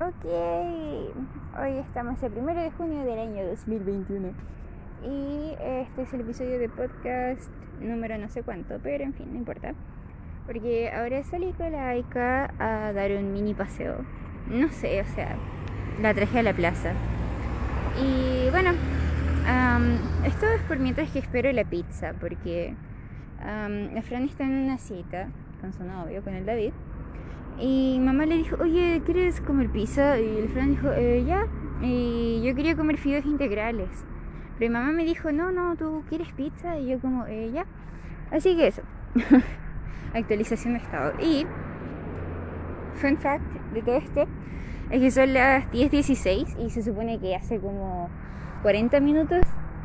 Ok, hoy estamos el primero de junio del año 2021 y este es el episodio de podcast número no sé cuánto, pero en fin, no importa. Porque ahora salí con la Aika a dar un mini paseo. No sé, o sea, la traje a la plaza. Y bueno, esto es por mientras que espero la pizza, porque la Fran está en una cita con su novio, con el David. Y mamá le dijo, oye, ¿quieres comer pizza? Y el Fran dijo, eh, ya. Y yo quería comer fideos integrales. Pero mi mamá me dijo, no, no, tú quieres pizza. Y yo como, eh, ya. Así que eso. Actualización de estado. Y, fun fact de todo esto, es que son las 10.16 y se supone que hace como 40 minutos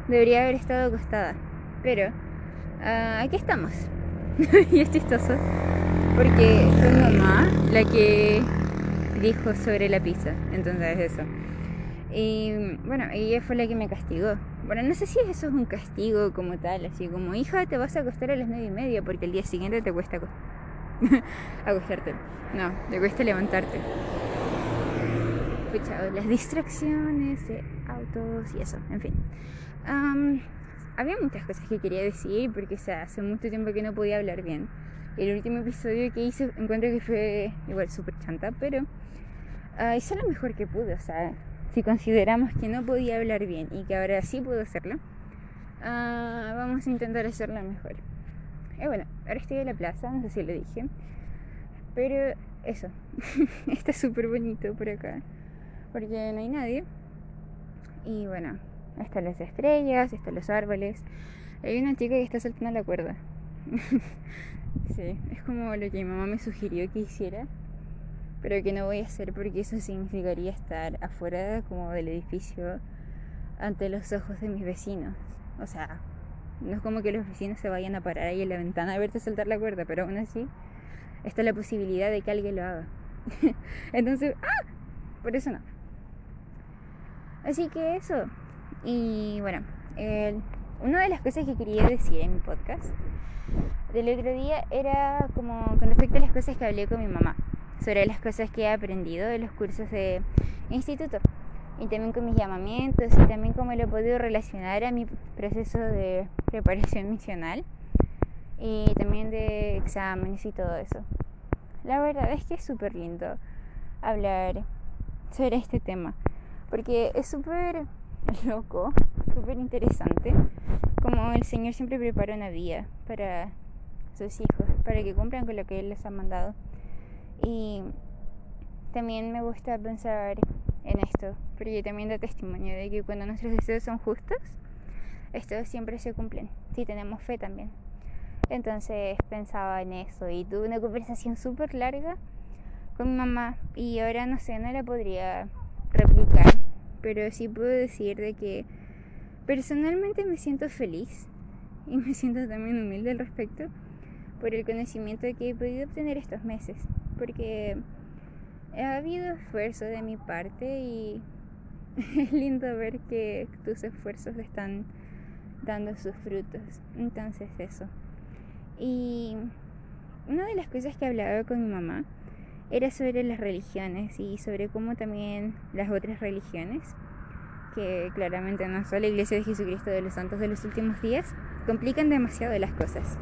debería haber estado acostada. Pero, uh, aquí estamos. y es chistoso porque fue mamá la que dijo sobre la pizza. Entonces eso. Y bueno, ella fue la que me castigó. Bueno, no sé si eso es un castigo como tal, así como hija te vas a acostar a las nueve y media porque el día siguiente te cuesta acostarte. No, te cuesta levantarte. Pucha, las distracciones de autos y eso, en fin. había muchas cosas que quería decir porque o hace mucho tiempo que no podía hablar bien. El último episodio que hice encuentro que fue igual súper chanta, pero uh, hice lo mejor que pude. O sea, si consideramos que no podía hablar bien y que ahora sí puedo hacerlo, uh, vamos a intentar hacerlo mejor. Y bueno, ahora estoy en la plaza, no sé si lo dije, pero eso, está súper bonito por acá, porque no hay nadie. Y bueno, están las estrellas, están los árboles. Hay una chica que está saltando la cuerda. Sí, es como lo que mi mamá me sugirió que hiciera, pero que no voy a hacer porque eso significaría estar afuera como del edificio ante los ojos de mis vecinos. O sea, no es como que los vecinos se vayan a parar ahí en la ventana a verte saltar la cuerda, pero aún así está la posibilidad de que alguien lo haga. Entonces, ¡ah! Por eso no. Así que eso. Y bueno, una de las cosas que quería decir en mi podcast del otro día era como con respecto a las cosas que hablé con mi mamá, sobre las cosas que he aprendido de los cursos de instituto y también con mis llamamientos y también cómo lo he podido relacionar a mi proceso de preparación misional y también de exámenes y todo eso. La verdad es que es súper lindo hablar sobre este tema porque es súper loco, súper interesante como el Señor siempre prepara una vía para sus hijos, para que cumplan con lo que Él les ha mandado. Y también me gusta pensar en esto, porque también da testimonio de que cuando nuestros deseos son justos, estos siempre se cumplen, si tenemos fe también. Entonces pensaba en eso y tuve una conversación súper larga con mi mamá y ahora no sé, no la podría replicar, pero sí puedo decir de que personalmente me siento feliz y me siento también humilde al respecto por el conocimiento que he podido obtener estos meses, porque ha habido esfuerzo de mi parte y es lindo ver que tus esfuerzos están dando sus frutos. Entonces eso. Y una de las cosas que hablaba con mi mamá era sobre las religiones y sobre cómo también las otras religiones, que claramente no son la Iglesia de Jesucristo de los Santos de los Últimos Días, complican demasiado las cosas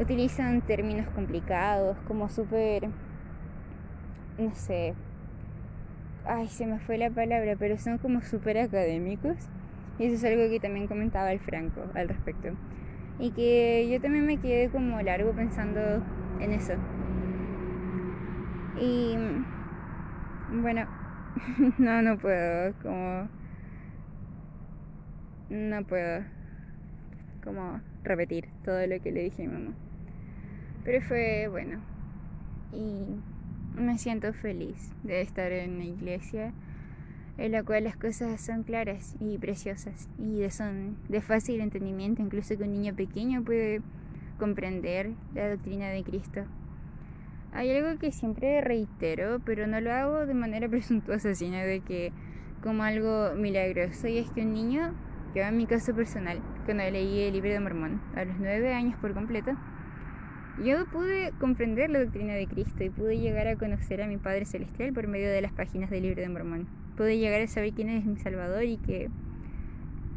utilizan términos complicados, como súper, no sé, ay, se me fue la palabra, pero son como súper académicos. Y eso es algo que también comentaba el Franco al respecto. Y que yo también me quedé como largo pensando en eso. Y bueno, no, no puedo, como... No puedo, como repetir todo lo que le dije a mi mamá. Pero fue bueno. Y me siento feliz de estar en una iglesia en la cual las cosas son claras y preciosas y son de fácil entendimiento, incluso que un niño pequeño puede comprender la doctrina de Cristo. Hay algo que siempre reitero, pero no lo hago de manera presuntuosa, sino de que como algo milagroso, y es que un niño, yo en mi caso personal, cuando leí el libro de Mormón a los nueve años por completo, yo pude comprender la doctrina de Cristo y pude llegar a conocer a mi Padre Celestial por medio de las páginas del libro de Mormón. Pude llegar a saber quién es mi Salvador y que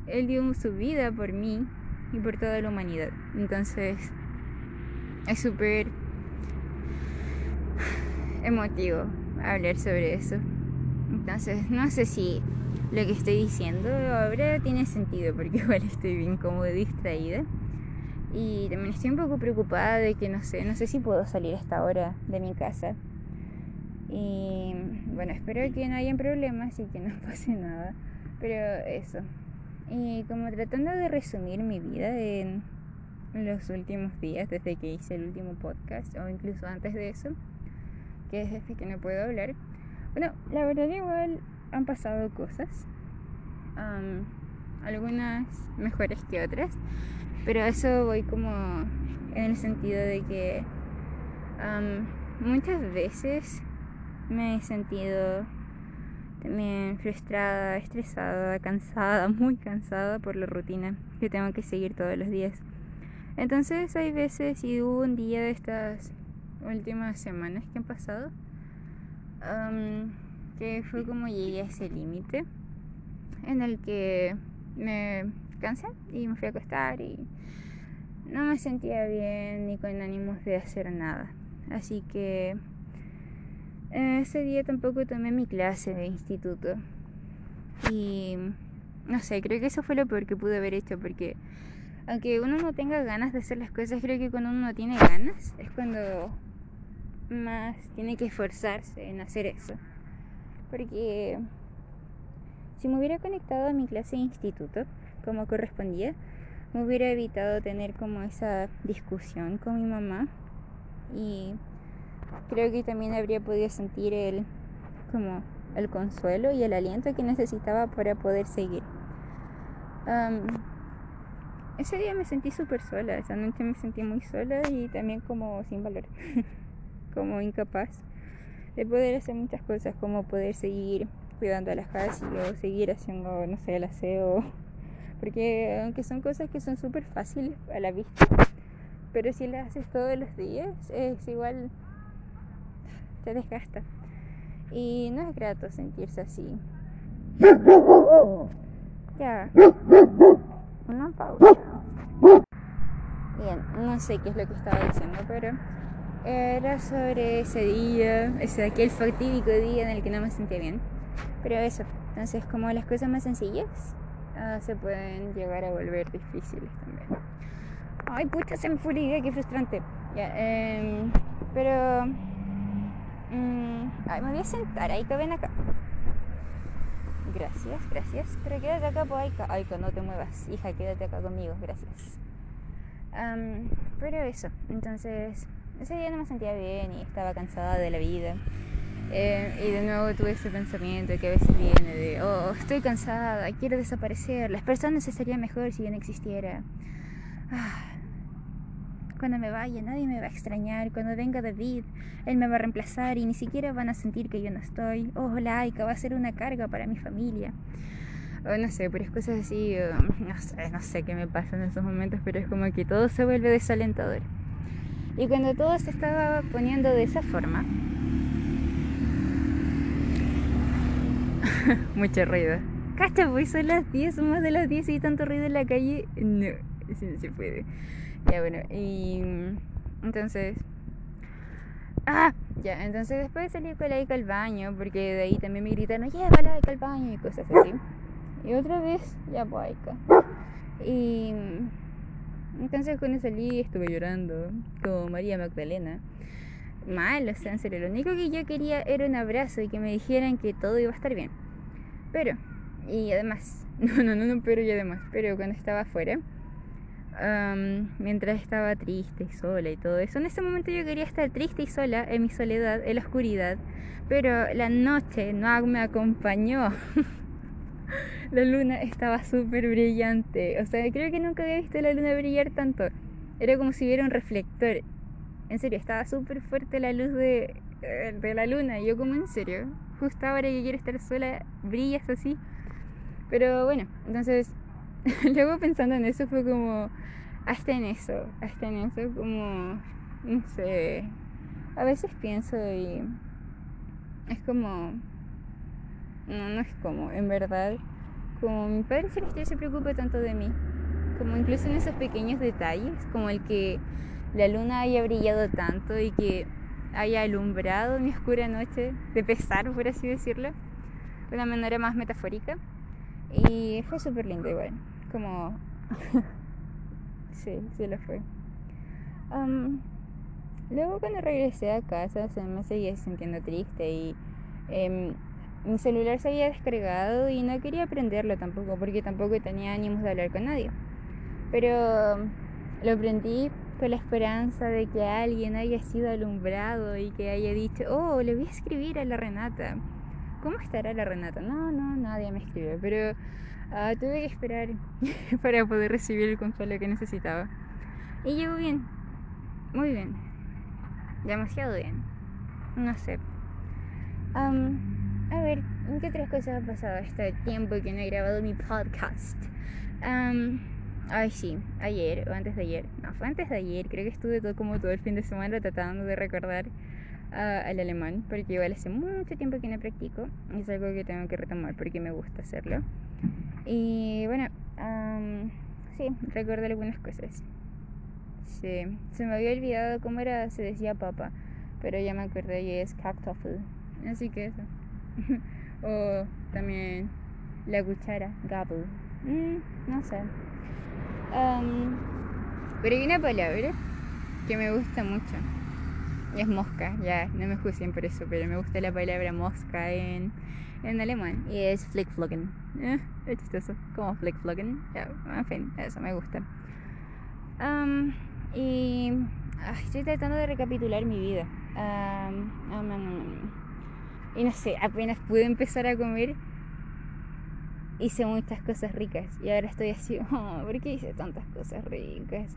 Él dio su vida por mí y por toda la humanidad. Entonces, es súper emotivo hablar sobre eso. Entonces, no sé si lo que estoy diciendo ahora tiene sentido, porque igual estoy bien como distraída. Y también estoy un poco preocupada de que no sé, no sé si puedo salir a esta hora de mi casa. Y bueno, espero que no hayan problemas y que no pase nada. Pero eso. Y como tratando de resumir mi vida en los últimos días, desde que hice el último podcast, o incluso antes de eso, que es desde que no puedo hablar. Bueno, la verdad igual han pasado cosas. algunas mejores que otras. Pero eso voy como en el sentido de que muchas veces me he sentido también frustrada, estresada, cansada, muy cansada por la rutina que tengo que seguir todos los días. Entonces hay veces y hubo un día de estas últimas semanas que han pasado que fue como llegué a ese límite en el que me cansé y me fui a acostar y no me sentía bien ni con ánimos de hacer nada. Así que ese día tampoco tomé mi clase de instituto. Y no sé, creo que eso fue lo peor que pude haber hecho porque aunque uno no tenga ganas de hacer las cosas, creo que cuando uno no tiene ganas es cuando más tiene que esforzarse en hacer eso. Porque si me hubiera conectado a mi clase de instituto, como correspondía, me hubiera evitado tener como esa discusión con mi mamá y creo que también habría podido sentir el como el consuelo y el aliento que necesitaba para poder seguir. ese día me sentí súper sola, esa noche me sentí muy sola y también como sin valor, como incapaz de poder hacer muchas cosas, como poder seguir cuidando a la casa o seguir haciendo, no sé, el aseo porque aunque son cosas que son súper fáciles a la vista, pero si las haces todos los días, es igual, te desgasta. Y no es grato sentirse así. Ya. Una pausa. Bien, no sé qué es lo que estaba diciendo, pero era sobre ese día, ese aquel fatídico día en el que no me sentía bien. Pero eso, entonces como las cosas más sencillas Ah, se pueden llegar a volver difíciles también. Ay, pucha, se me fue la qué frustrante. Em, pero. Mm, ay, me voy a sentar, Aika, ven acá. Gracias, gracias. Pero quédate acá, pues, Aika. Aika, no te muevas. Hija, quédate acá conmigo, gracias. pero eso, entonces. Ese día no me sentía bien y estaba cansada de la vida. Eh, y de nuevo tuve ese pensamiento que a veces viene de, oh, estoy cansada, quiero desaparecer, las personas estarían mejor si yo no existiera. Ah, cuando me vaya nadie me va a extrañar, cuando venga David, él me va a reemplazar y ni siquiera van a sentir que yo no estoy. Oh, laica, va a ser una carga para mi familia. O no sé, pero es cosas así, no sé, no sé qué me pasa en esos momentos, pero es como que todo se vuelve desalentador. Y cuando todo se estaba poniendo de esa forma, Mucho ruido. Cacha, pues son las 10, más de las 10 y tanto ruido en la calle. No, eso no se puede. Ya bueno, y entonces... Ah, ya, entonces después salí con la Ica al baño, porque de ahí también me gritaron, lleva la Ica al baño y cosas así. Y otra vez, ya pues Ica. Y entonces cuando salí estuve llorando, como María Magdalena mal, o sea, en serio, lo único que yo quería era un abrazo y que me dijeran que todo iba a estar bien. Pero, y además, no, no, no, no, pero y además, pero cuando estaba afuera, mientras estaba triste y sola y todo eso, en ese momento yo quería estar triste y sola en mi soledad, en la oscuridad, pero la noche no me acompañó. la luna estaba súper brillante, o sea, creo que nunca había visto la luna brillar tanto. Era como si hubiera un reflector en serio, estaba súper fuerte la luz de, eh, de la luna. Yo como en serio, justo ahora que quiero estar sola, brillas así. Pero bueno, entonces, luego pensando en eso fue como, hasta en eso, hasta en eso, como no sé, a veces pienso y es como, no, no es como, en verdad, como mi padre celestial se preocupa tanto de mí, como incluso en esos pequeños detalles, como el que la luna haya brillado tanto y que haya alumbrado mi oscura noche de pesar, por así decirlo, de una manera más metafórica. Y fue súper lindo igual, como... sí, sí lo fue. luego cuando regresé a casa se me seguía sintiendo triste y em, mi celular se había descargado y no quería prenderlo tampoco porque tampoco tenía ánimos de hablar con nadie. Pero lo prendí con la esperanza de que alguien haya sido alumbrado y que haya dicho, oh, le voy a escribir a la Renata. ¿Cómo estará la Renata? No, no, nadie me escribe, pero ah, tuve que esperar para poder recibir el consuelo que necesitaba. Y llegó bien, muy bien, demasiado bien, no sé. A ver, ¿qué otras cosas han pasado este tiempo que no he grabado mi podcast? Ay, sí, ayer o antes de ayer. No, fue antes de ayer. Creo que estuve todo como todo el fin de semana tratando de recordar uh, al alemán, porque igual hace mucho tiempo que no practico. Es algo que tengo que retomar porque me gusta hacerlo. Y bueno, um, sí, recuerdo algunas cosas. Sí, se me había olvidado cómo era, se decía papa, pero ya me acuerdo y es Kartoffel. Así que eso. o también la cuchara, Gabel. Mm, no sé pero hay una palabra que me gusta mucho. Y es mosca, ya, no me juzguen por eso, pero me gusta la palabra mosca en, en alemán. Y es flickflocken. Eh, es chistoso, como flickflocken. Ya, en fin, eso me gusta. y estoy tratando de recapitular mi vida. Y no sé, apenas pude empezar a comer hice muchas cosas ricas y ahora estoy así, oh, ¿por qué hice tantas cosas ricas?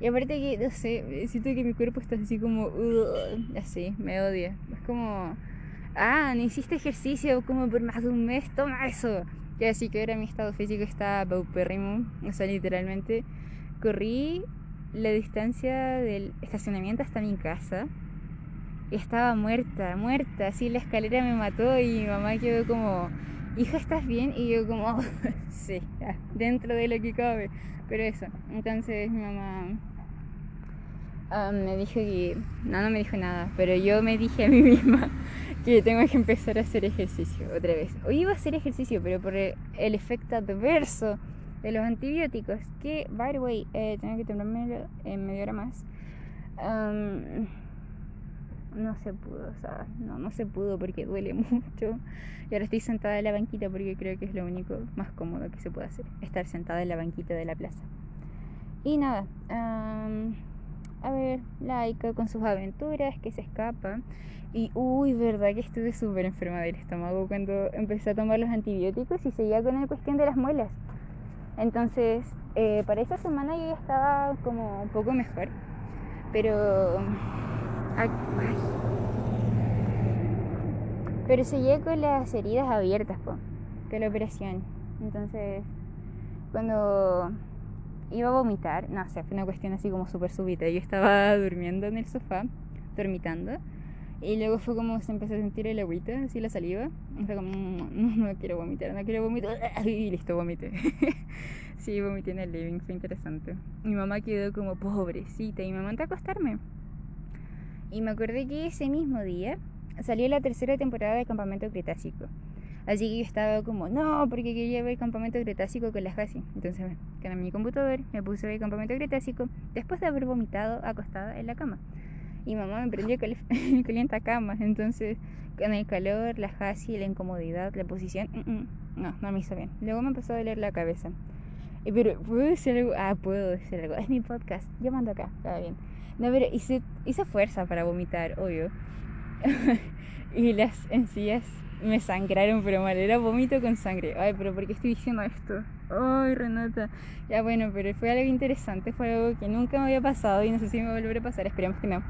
Y aparte que, no sé, siento que mi cuerpo está así como, así, me odia. Es como, ah, no hiciste ejercicio como por más de un mes, toma eso. Y así que ahora mi estado físico está paupérrimo, o sea, literalmente corrí la distancia del estacionamiento hasta mi casa estaba muerta, muerta, así la escalera me mató y mi mamá quedó como hija, ¿estás bien? Y yo como, sí, dentro de lo que cabe. Pero eso, entonces mi mamá ah, me dijo que, no, no me dijo nada, pero yo me dije a mí misma que tengo que empezar a hacer ejercicio otra vez. Hoy iba a hacer ejercicio, pero por el, efecto adverso de los antibióticos, que, by the way, eh, tengo que tomarme en media hora más no se pudo, o sea, no, no se pudo porque duele mucho. Y ahora estoy sentada en la banquita porque creo que es lo único más cómodo que se puede hacer, estar sentada en la banquita de la plaza. Y nada, a ver, Laika con sus aventuras, que se escapa. Y uy, verdad que estuve súper enferma del estómago cuando empecé a tomar los antibióticos y seguía con la cuestión de las muelas. Entonces, eh, para esa semana ya estaba como un poco mejor. Pero pero seguía con las heridas abiertas, con la operación. Entonces, cuando iba a vomitar, no sé, fue una cuestión así como súper súbita. Yo estaba durmiendo en el sofá, dormitando, y luego fue como se empezó a sentir el agüita, así la saliva. Y fue como, no, no quiero vomitar, no quiero vomitar. Y listo, vomité. sí, vomité en el living, fue interesante. Mi mamá quedó como pobrecita y me mandó a acostarme. Y me acordé que ese mismo día salió la tercera temporada de Campamento Cretácico. Así que yo estaba como, no, porque quería ver Campamento Cretácico con las casi. Entonces me en mi computador, me puse a ver Campamento Cretácico después de haber vomitado acostada en la cama. Y mamá me prendió el calienta cama. Entonces, con el calor, la y la incomodidad, la posición, mm, mm, no, no me hizo bien. Luego me empezó a doler la cabeza. Pero, ¿puedo decir algo? Ah, puedo decir algo. Es mi podcast. Yo mando acá, está bien. No, pero hice, hice fuerza para vomitar, obvio. y las encías me sangraron, pero mal, era vómito con sangre. Ay, pero ¿por qué estoy diciendo esto? Ay, Renata. Ya bueno, pero fue algo interesante, fue algo que nunca me había pasado y no sé si me volverá a pasar, esperemos que no.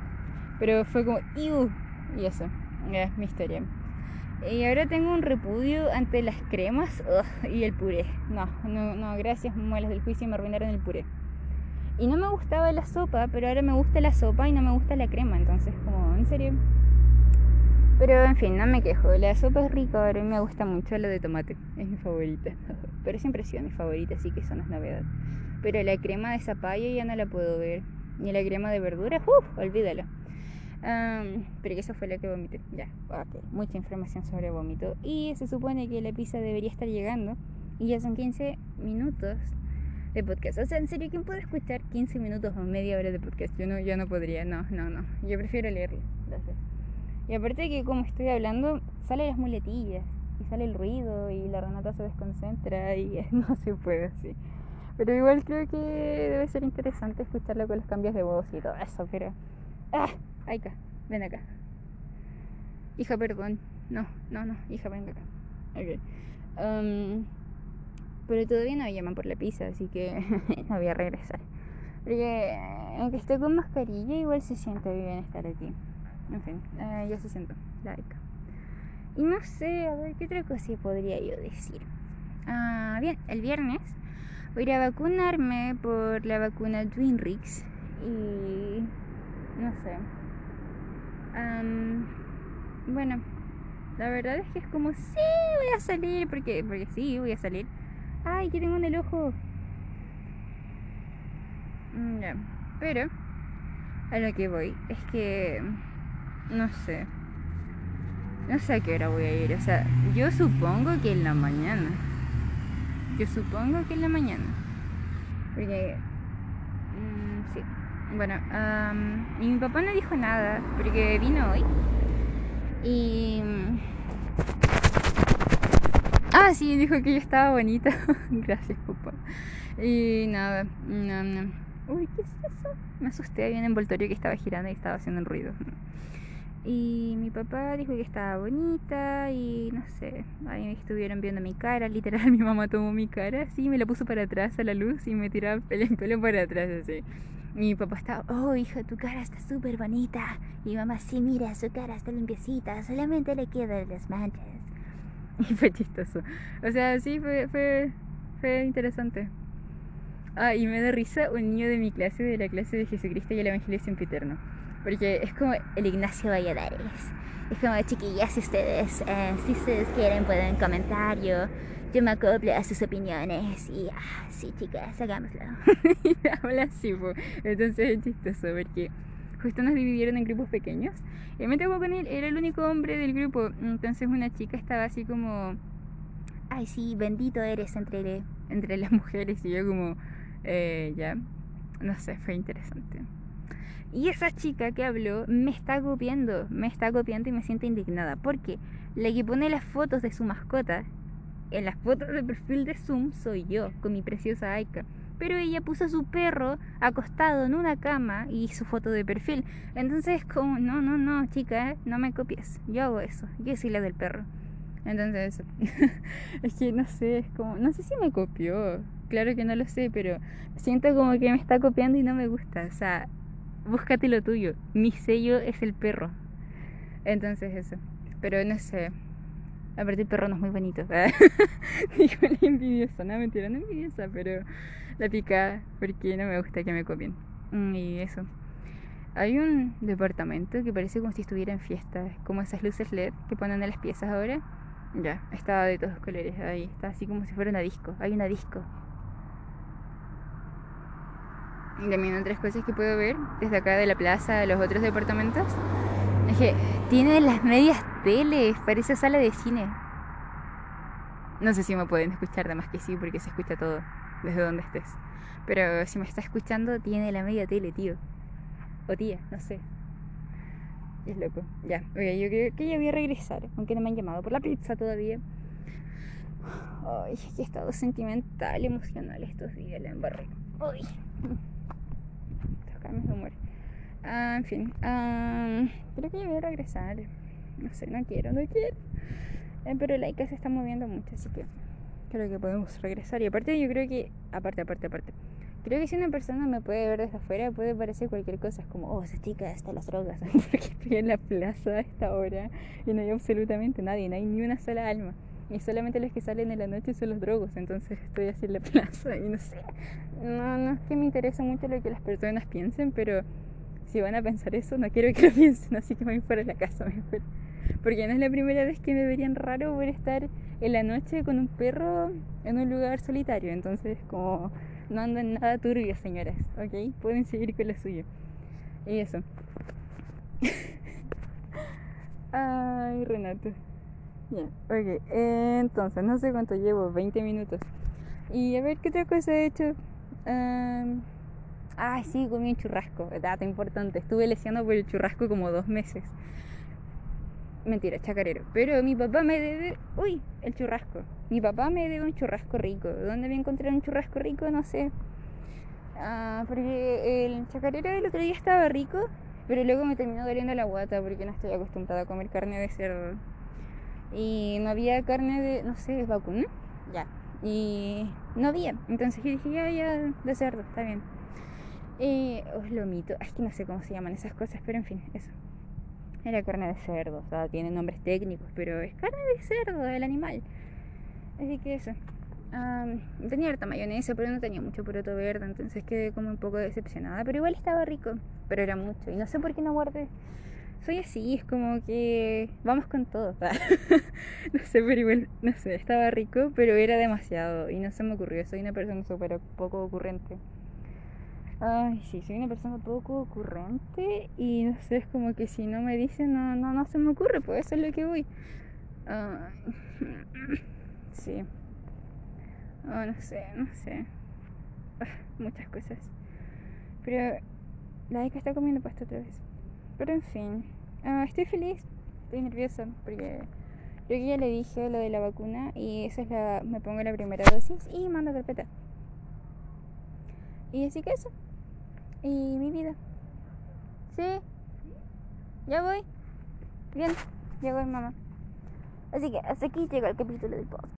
Pero fue como, ¡Iu! Y eso, es mi historia. Y ahora tengo un repudio ante las cremas y el puré. No, no, no, gracias, muelas del juicio me arruinaron el puré. Y no me gustaba la sopa, pero ahora me gusta la sopa y no me gusta la crema. Entonces, como, en serio. Pero en fin, no me quejo. La sopa es rica, ahora me gusta mucho la de tomate. Es mi favorita. Pero siempre ha sido mi favorita, así que eso no es novedad. Pero la crema de zapallo ya no la puedo ver. Ni la crema de verduras, uff, olvídalo. pero que eso fue lo que vomité. Ya, ok. Mucha información sobre vómito. Y se supone que la pizza debería estar llegando. Y ya son 15 minutos de podcast. O sea, en serio, ¿quién puede escuchar 15 minutos o media hora de podcast? Yo no, yo no podría, no, no, no. Yo prefiero leerlo. Gracias. Y aparte que como estoy hablando, salen las muletillas. Y sale el ruido y la Renata se desconcentra y no se puede así. Pero igual creo que debe ser interesante escucharlo con los cambios de voz y todo eso, pero... ¡Ah! Aika, ven acá. Hija, perdón. No, no, no, hija, ven acá. Ok. Um, pero todavía no me llaman por la pizza, así que no voy a regresar. Porque aunque esté con mascarilla, igual se siente bien estar aquí. En fin, uh, ya se siento. Y no sé, a ver, ¿qué otra cosa podría yo decir? Ah, bien, el viernes voy a ir a vacunarme por la vacuna Twinrix y no sé. bueno, la verdad es que es como, sí, voy a salir, porque, porque sí, voy a salir. Ay, que tengo en el ojo. Mm, ya, pero a lo que voy es que, no sé. No sé a qué hora voy a ir. O sea, yo supongo que en la mañana. Yo supongo que en la mañana. Porque... Mm, sí. Bueno, y mi papá no dijo nada porque vino hoy. Y... Ah, sí, dijo que yo estaba bonita. Gracias, papá. Y nada, no, no. Uy, ¿qué es eso? Me asusté, había un envoltorio que estaba girando y estaba haciendo un ruido. Y mi papá dijo que estaba bonita y no sé, ahí estuvieron viendo mi cara, literal mi mamá tomó mi cara así, me la puso para atrás a la luz y me tiraba en pelo para atrás así. Y mi papá estaba, oh hija, tu cara está súper bonita. Y mamá, sí, mira, su cara está limpiecita, solamente le quedan las manchas. Y fue chistoso. O sea, sí, fue, fue, fue interesante. Ah, y me da risa un niño de mi clase, de la clase de Jesucristo y el Evangelio Sempiterno porque es como el Ignacio Valladares. Es como, chiquillas, si ustedes, eh, si ustedes quieren, pueden comentar. Yo, yo me acoplo a sus opiniones. Y, ah, sí, chicas, hagámoslo. y habla así, Entonces es chistoso porque justo nos dividieron en grupos pequeños. Y me tocó con él, era el único hombre del grupo. Entonces una chica estaba así como, ay, sí, bendito eres entre, entre las mujeres. Y yo como, eh, ya, no sé, fue interesante. Y esa chica que habló me está copiando, me está copiando y me siento indignada. Porque la que pone las fotos de su mascota en las fotos de perfil de Zoom soy yo, con mi preciosa Aika. Pero ella puso su perro acostado en una cama y su foto de perfil. Entonces, como, no, no, no, chica, no me copies. Yo hago eso. Yo soy la del perro. Entonces, es que no sé, es como, no sé si me copió. Claro que no lo sé, pero siento como que me está copiando y no me gusta. O sea, búscate lo tuyo. Mi sello es el perro. Entonces eso. Pero no sé. Aparte el perro no es muy bonito. Digo la envidiosa, no mentira, no envidiosa, pero la pica porque no me gusta que me copien. Mm, y eso. Hay un departamento que parece como si estuviera en fiesta, como esas luces LED que ponen en las piezas ahora. Ya, está de todos colores ahí, está así como si fuera una disco. Hay una disco y también otras cosas que puedo ver desde acá de la plaza de los otros departamentos. Es que tiene las medias teles, parece sala de cine. No sé si me pueden escuchar, además que sí, porque se escucha todo, desde donde estés. Pero si me está escuchando, tiene la media tele, tío. O tía, no sé. Es loco. Ya, oye, yo creo que ya voy a regresar, aunque no me han llamado por la pizza todavía. Ay, qué estado sentimental, emocional estos días, la embarré. Uy me muere. Ah, en fin, ah, creo que yo voy a regresar. No sé, no quiero, no quiero. Eh, pero la Ica se está moviendo mucho, así que creo que podemos regresar. Y aparte, yo creo que, aparte, aparte, aparte, creo que si una persona me puede ver desde afuera, puede parecer cualquier cosa. Es como, oh, esa chica está las drogas. Porque estoy en la plaza a esta hora y no hay absolutamente nadie, no hay ni una sola alma. y solamente los que salen en la noche son los drogos, entonces estoy así en la plaza y no sé. No, no es que me interesa mucho lo que las personas piensen, pero si van a pensar eso, no quiero que lo piensen, así que voy de la casa mejor. Porque no es la primera vez que me verían raro por estar en la noche con un perro en un lugar solitario, entonces como no andan nada turbio, señoras, ¿ok? Pueden seguir con lo suyo. Y eso. Ay, Renato. Ya, ok. Entonces, no sé cuánto llevo, 20 minutos. Y a ver qué otra cosa he hecho. ay, sí, comí un churrasco. Dato importante. Estuve leseando por el churrasco como dos meses. Mentira, chacarero. Pero mi papá me debe. Uy, el churrasco. Mi papá me debe un churrasco rico. ¿Dónde voy a encontrar un churrasco rico? No sé. Ah, porque el chacarero del otro día estaba rico, pero luego me terminó doliendo la guata porque no estoy acostumbrada a comer carne de cerdo. Y no había carne de, no sé, vacuna. Ya. Y no había. Entonces yo dije, ya, ya, de cerdo, está bien. Eh, os lo mito. Es que no sé cómo se llaman esas cosas, pero en fin, eso. Era carne de cerdo, o sea, tiene nombres técnicos, pero es carne de cerdo, del animal. Así que eso. tenía harta mayonesa, pero no tenía mucho poroto verde, entonces quedé como un poco decepcionada. Pero igual estaba rico, pero era mucho. Y no sé por qué no guardé soy así, es como que vamos con todo. no sé, pero igual, no sé, estaba rico, pero era demasiado y no se me ocurrió. Soy una persona súper poco ocurrente. Ay, sí, soy una persona poco ocurrente y no sé, es como que si no me dicen, no, no, no se me ocurre, pues eso es lo que voy. sí. Oh, no sé, no sé. Ah, muchas cosas. Pero la que está comiendo pasta otra vez. Pero en fin, estoy feliz, estoy nerviosa porque creo que ya le dije lo de la vacuna y esa es la, me pongo la primera dosis y mando carpeta. Y así que eso. Y mi vida. Sí. Ya voy. Bien. Ya voy, mamá. Así que hasta aquí llega el capítulo del podcast.